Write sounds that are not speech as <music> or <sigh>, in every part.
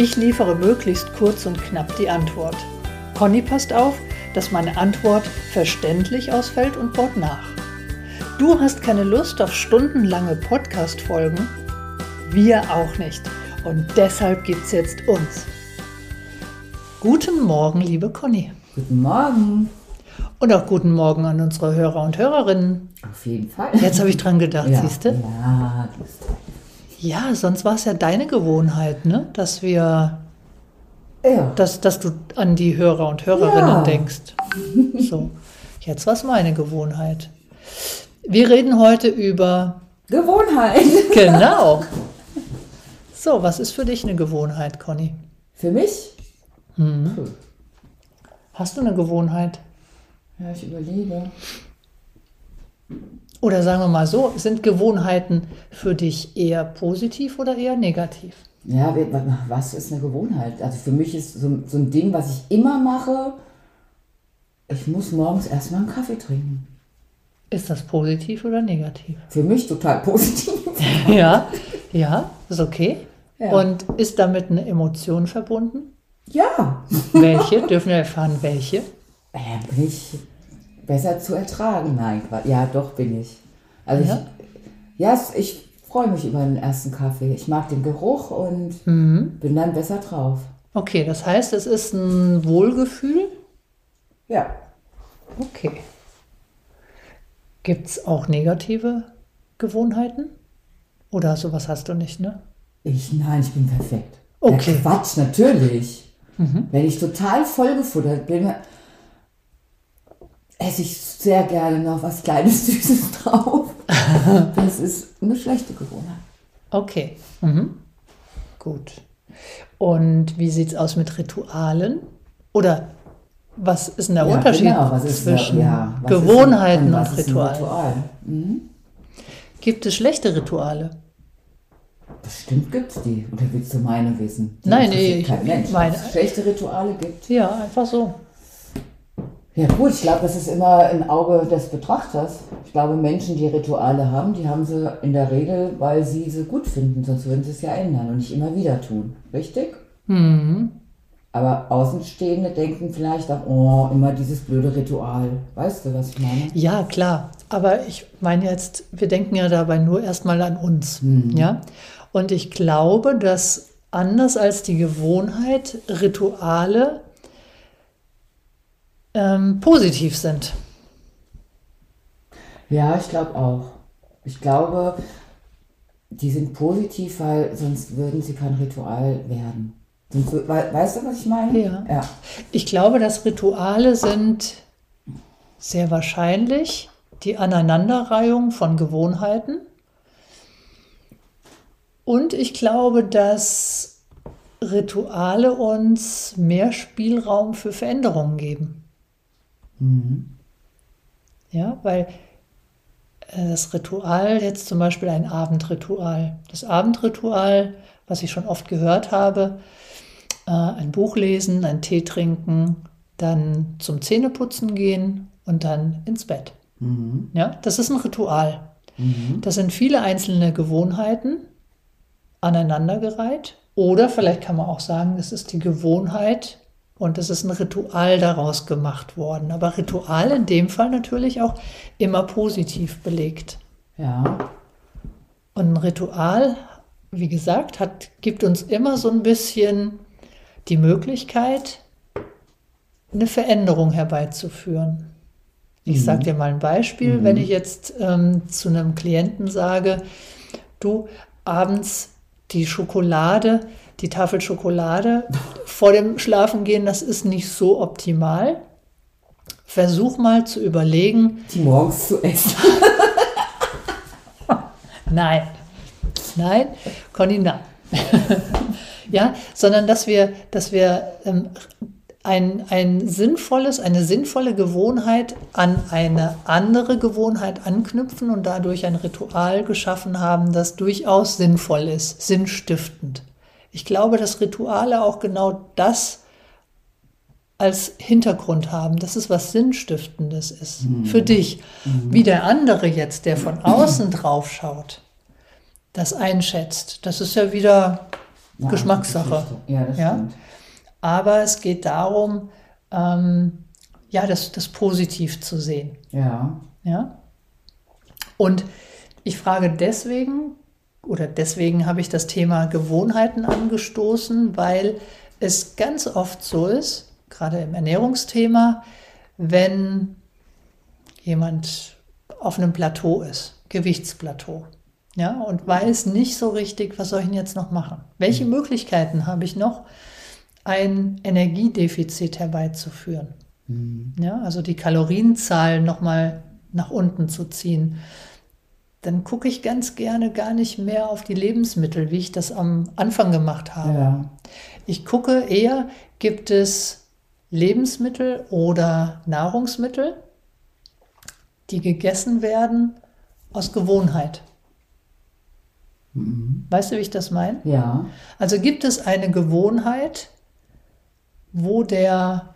Ich liefere möglichst kurz und knapp die Antwort. Conny passt auf, dass meine Antwort verständlich ausfällt und baut nach. Du hast keine Lust auf stundenlange Podcast-Folgen? Wir auch nicht. Und deshalb gibt's jetzt uns. Guten Morgen, liebe Conny. Guten Morgen. Und auch guten Morgen an unsere Hörer und Hörerinnen. Auf jeden Fall. Jetzt habe ich dran gedacht, ja, siehst du? Ja, du bist Ja, sonst war es ja deine Gewohnheit, ne? dass wir, ja. dass, dass du an die Hörer und Hörerinnen Ja. denkst. <laughs> So, jetzt war es meine Gewohnheit. Wir reden heute über, Gewohnheit. <laughs> genau. So, was ist für dich eine Gewohnheit, Conny? Für mich? Hm. Hast du eine Gewohnheit? Ja, ich überlege. Oder sagen wir mal so, sind Gewohnheiten für dich eher positiv oder eher negativ? Ja, was ist eine Gewohnheit? Also für mich ist so, so ein Ding, was ich immer mache, ich muss morgens erstmal einen Kaffee trinken. Ist das positiv oder negativ? Für mich total <laughs> positiv. ja, ja, ist okay. Ja. Und ist damit eine Emotion verbunden? Ja. Welche? Dürfen wir erfahren, welche? Äh, bin ich besser zu ertragen? Nein, ja, doch bin ich. Also Ja? ich, ja, ich freue mich über den ersten Kaffee. Ich mag den Geruch und Mhm. bin dann besser drauf. Okay, das heißt, es ist ein Wohlgefühl. Ja. Okay. Gibt es auch negative Gewohnheiten? Oder sowas hast du nicht, ne? Ich, nein, ich bin perfekt. Okay. Ja, Quatsch, natürlich. Wenn ich total vollgefuttert bin, esse ich sehr gerne noch was Kleines, <laughs> Süßes drauf. <laughs> das ist eine schlechte Gewohnheit. Okay. Mhm. Gut. Und wie sieht es aus mit Ritualen? Oder was ist denn der Ja, Unterschied genau, was ist zwischen ja, was Gewohnheiten ist, und was ist ein Ritualen? Ritual? Mhm. Gibt es schlechte Rituale? Bestimmt gibt es die. Oder willst du meine wissen? Die Nein, nee, ich kein Mensch. meine- es schlechte Rituale gibt. Ja, einfach so. Ja gut, ich glaube, das ist immer ein Auge des Betrachters. Ich glaube, Menschen, die Rituale haben, die haben sie in der Regel, weil sie sie gut finden, sonst würden sie es ja ändern und nicht immer wieder tun. Richtig? Mhm. Aber Außenstehende denken vielleicht auch, oh, immer dieses blöde Ritual. Weißt du, was ich meine? Ja, klar. Aber ich meine jetzt, wir denken ja dabei nur erstmal an uns. Ja? Und ich glaube, dass anders als die Gewohnheit Rituale ähm, positiv sind. Ja, ich glaube auch. Ich glaube, die sind positiv, weil sonst würden sie kein Ritual werden. Sonst, weißt du, was ich meine? Ja. ja. Ich glaube, dass Rituale sind sehr wahrscheinlich die Aneinanderreihung von Gewohnheiten. Und ich glaube, dass Rituale uns mehr Spielraum für Veränderungen geben. Ja, weil äh, das Ritual, jetzt zum Beispiel ein Abendritual, das Abendritual, was ich schon oft gehört habe, äh, ein Buch lesen, einen Tee trinken, dann zum Zähneputzen gehen und dann ins Bett. Ja, das ist ein Ritual. Das sind viele einzelne Gewohnheiten aneinandergereiht. Oder vielleicht kann man auch sagen, es ist die Gewohnheit und es ist ein Ritual daraus gemacht worden. Aber Ritual in dem Fall natürlich auch immer positiv belegt. Ja. Und ein Ritual, wie gesagt, hat, gibt uns immer so ein bisschen die Möglichkeit, eine Veränderung herbeizuführen. Ich sage dir mal ein Beispiel. Wenn ich jetzt ähm, zu einem Klienten sage, du abends die Schokolade, die Tafel Schokolade vor dem Schlafengehen, das ist nicht so optimal. Versuch mal zu überlegen, Die morgens zu essen. <laughs> Nein. Nein, Conny, nein. <laughs> Ja, sondern dass wir, dass wir ähm, ein, ein sinnvolles, eine sinnvolle Gewohnheit an eine andere Gewohnheit anknüpfen und dadurch ein Ritual geschaffen haben, das durchaus sinnvoll ist, sinnstiftend. Ich glaube, dass Rituale auch genau das als Hintergrund haben, dass es was Sinnstiftendes ist mhm. für dich. Mhm. Wie der andere jetzt, der von außen drauf schaut, das einschätzt, das ist ja wieder ja, Geschmackssache. Ja, ja? Aber es geht darum, ähm, ja, das, das positiv zu sehen. Ja. Ja. Und ich frage deswegen, oder deswegen habe ich das Thema Gewohnheiten angestoßen, weil es ganz oft so ist, gerade im Ernährungsthema, wenn jemand auf einem Plateau ist, Gewichtsplateau, ja, und weiß nicht so richtig, was soll ich denn jetzt noch machen? Welche mhm. Möglichkeiten habe ich noch, ein Energiedefizit herbeizuführen? Mhm. Ja, also die Kalorienzahl nochmal nach unten zu ziehen. Dann gucke ich ganz gerne gar nicht mehr auf die Lebensmittel, wie ich das am Anfang gemacht habe. Ja. Ich gucke eher, gibt es Lebensmittel oder Nahrungsmittel, die gegessen werden aus Gewohnheit. Mhm. Weißt du, wie ich das meine? Ja. Also gibt es eine Gewohnheit, wo der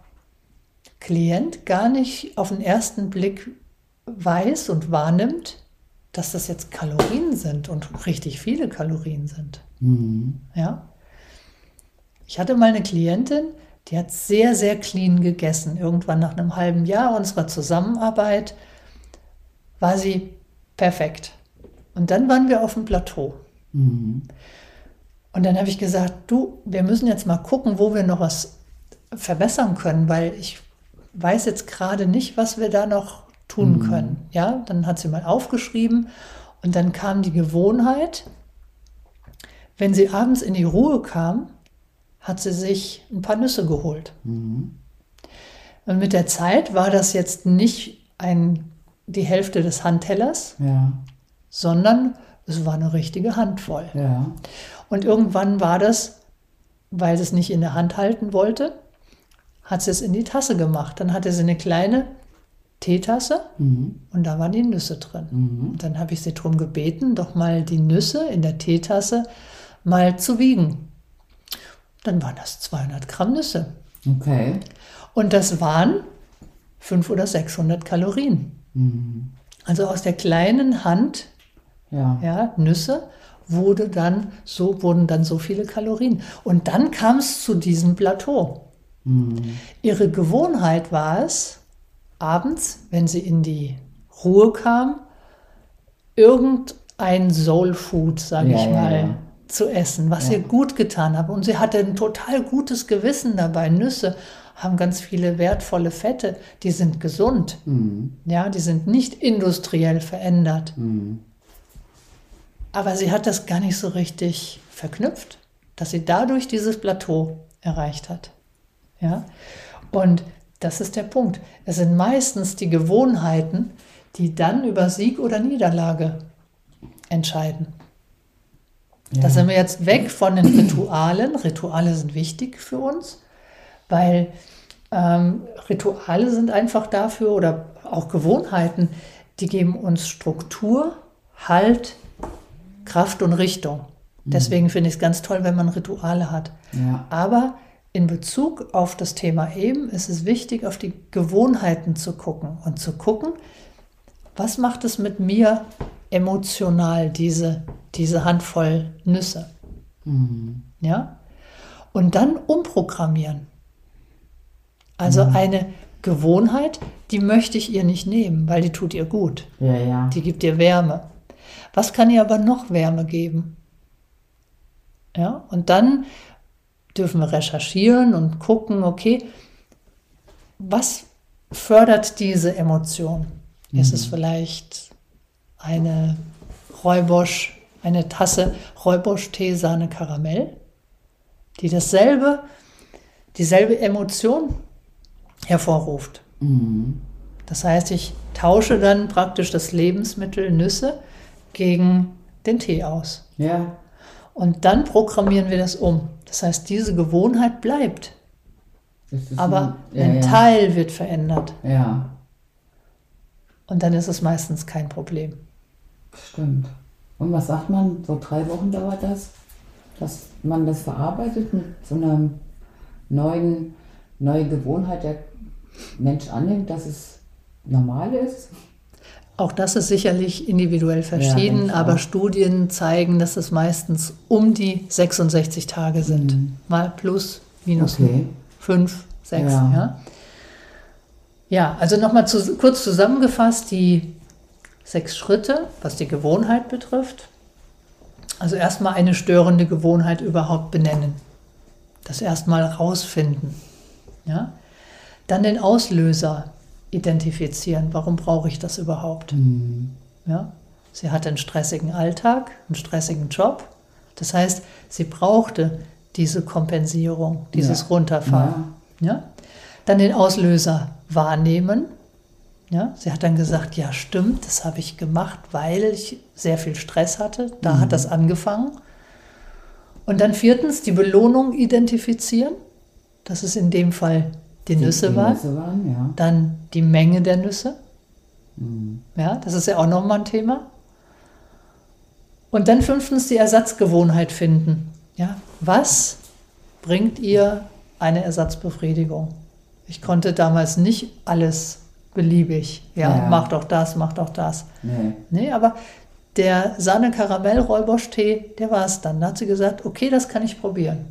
Klient gar nicht auf den ersten Blick weiß und wahrnimmt, dass das jetzt Kalorien sind und richtig viele Kalorien sind. Mhm. Ja. Ich hatte mal eine Klientin, die hat sehr, sehr clean gegessen. Irgendwann nach einem halben Jahr unserer Zusammenarbeit war sie perfekt. Und dann waren wir auf dem Plateau. Mhm. Und dann habe ich gesagt, du, wir müssen jetzt mal gucken, wo wir noch was verbessern können, weil ich weiß jetzt gerade nicht, was wir da noch tun mhm. können. Ja, dann hat sie mal aufgeschrieben und dann kam die Gewohnheit, wenn sie abends in die Ruhe kam, hat sie sich ein paar Nüsse geholt. Mhm. Und mit der Zeit war das jetzt nicht ein, die Hälfte des Handtellers, ja. sondern es war eine richtige Handvoll. Ja. Und irgendwann war das, weil sie es nicht in der Hand halten wollte, hat sie es in die Tasse gemacht. Dann hatte sie eine kleine Teetasse mhm. und da waren die Nüsse drin. Mhm. Dann habe ich sie darum gebeten, doch mal die Nüsse in der Teetasse mal zu wiegen dann waren das 200 Gramm Nüsse. Okay. Und das waren 500 oder 600 Kalorien. Mhm. Also aus der kleinen Hand ja. Ja, Nüsse wurde dann so, wurden dann so viele Kalorien. Und dann kam es zu diesem Plateau. Mhm. Ihre Gewohnheit war es, abends, wenn sie in die Ruhe kam, irgendein Soul Food, sage ja, ich mal, ja, zu essen, was ja. ihr gut getan hat. Und sie hatte ein total gutes Gewissen dabei. Nüsse haben ganz viele wertvolle Fette, die sind gesund. Mhm. Ja, die sind nicht industriell verändert. Mhm. Aber sie hat das gar nicht so richtig verknüpft, dass sie dadurch dieses Plateau erreicht hat. Ja? Und das ist der Punkt. Es sind meistens die Gewohnheiten, die dann über Sieg oder Niederlage entscheiden. Da sind wir jetzt weg von den Ritualen. Rituale sind wichtig für uns, weil ähm, Rituale sind einfach dafür oder auch Gewohnheiten, die geben uns Struktur, Halt, Kraft und Richtung. Mhm. Deswegen finde ich es ganz toll, wenn man Rituale hat. Ja. Aber in Bezug auf das Thema eben ist es wichtig, auf die Gewohnheiten zu gucken und zu gucken, was macht es mit mir emotional, diese diese Handvoll Nüsse. Mhm. Ja? Und dann umprogrammieren. Also mhm. eine Gewohnheit, die möchte ich ihr nicht nehmen, weil die tut ihr gut. Ja, ja. Die gibt ihr Wärme. Was kann ihr aber noch Wärme geben? Ja, und dann dürfen wir recherchieren und gucken, okay, was fördert diese Emotion? Mhm. Ist es vielleicht eine Räubosch eine Tasse Räubusch-Tee Sahne Karamell, die dasselbe, dieselbe Emotion hervorruft. Mhm. Das heißt, ich tausche dann praktisch das Lebensmittel Nüsse gegen den Tee aus. Ja. Und dann programmieren wir das um. Das heißt, diese Gewohnheit bleibt. Aber ein, ja, ein Teil wird verändert. Ja. Und dann ist es meistens kein Problem. Stimmt. Und was sagt man? So drei Wochen dauert das, dass man das verarbeitet mit so einer neuen, neuen Gewohnheit, der Mensch annimmt, dass es normal ist? Auch das ist sicherlich individuell verschieden, ja, aber. Studien zeigen, dass es meistens um die 66 Tage sind. Mhm. Mal plus, minus okay. fünf, sechs. Ja, ja. ja also nochmal zu, kurz zusammengefasst, die sechs Schritte, was die Gewohnheit betrifft. Also erstmal eine störende Gewohnheit überhaupt benennen. Das erstmal rausfinden. Ja? Dann den Auslöser identifizieren. Warum brauche ich das überhaupt? Mhm. Ja? Sie hatte einen stressigen Alltag, einen stressigen Job. Das heißt, sie brauchte diese Kompensierung, dieses ja. Runterfahren. Ja. ja. Dann den Auslöser wahrnehmen. Ja, sie hat dann gesagt, ja stimmt, das habe ich gemacht, weil ich sehr viel Stress hatte. Da mhm. hat das angefangen. Und dann viertens die Belohnung identifizieren. Das ist in dem Fall die, die Nüsse waren. Nüsse waren ja. Dann die Menge der Nüsse. Mhm. Ja, das ist ja auch nochmal ein Thema. Und dann fünftens die Ersatzgewohnheit finden. Ja, was bringt ihr eine Ersatzbefriedigung? Ich konnte damals nicht alles beliebig. Ja, ja. mach doch das, mach doch das. Nee, nee aber der Sahne-Karamell-Räubosch-Tee, der war es dann. Da hat sie gesagt, okay, das kann ich probieren.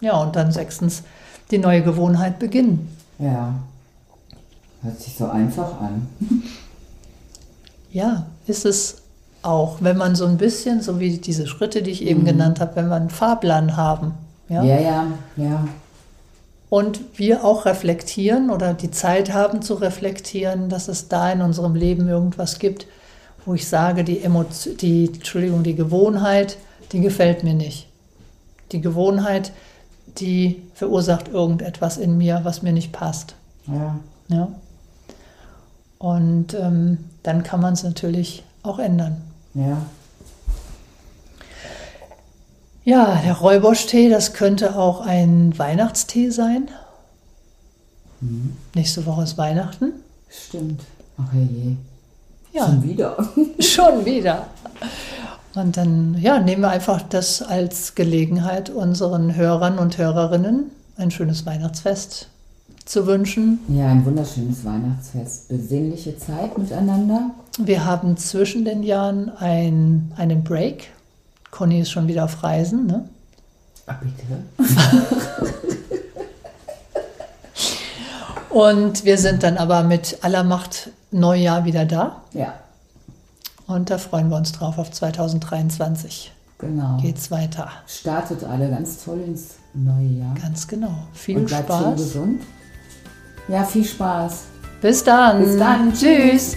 Ja, und dann sechstens die neue Gewohnheit beginnen. Ja. Hört sich so einfach an. ja, ist es auch, wenn man so ein bisschen, so wie diese Schritte, die ich eben mhm. genannt habe, wenn wir einen Fahrplan haben. Ja, ja, ja. ja. Und wir auch reflektieren oder die Zeit haben zu reflektieren, dass es da in unserem Leben irgendwas gibt, wo ich sage, die, Emotion, die, Entschuldigung, die Gewohnheit, die gefällt mir nicht. Die Gewohnheit, die verursacht irgendetwas in mir, was mir nicht passt. Ja. ja? Und ähm, dann kann man es natürlich auch ändern. Ja. Ja, der Räubosch-Tee, das könnte auch ein Weihnachtstee sein. Mhm. Nächste Woche ist Weihnachten. Stimmt. Ach je. Ja. Schon wieder. <laughs> Schon wieder. Und dann ja, nehmen wir einfach das als Gelegenheit, unseren Hörern und Hörerinnen ein schönes Weihnachtsfest zu wünschen. Ja, ein wunderschönes Weihnachtsfest. Besinnliche Zeit miteinander. Wir haben zwischen den Jahren ein, einen Break. Conny ist schon wieder auf Reisen, ne? Ah, bitte. <laughs> Und wir sind dann aber mit aller Macht Neujahr wieder da. Ja. Und da freuen wir uns drauf auf 2023. Genau. Geht's weiter. Startet alle ganz toll ins neue Jahr. Ganz genau. Viel Und bleibt Spaß. Schön gesund. Ja, viel Spaß. Bis dann. Bis dann. Tschüss.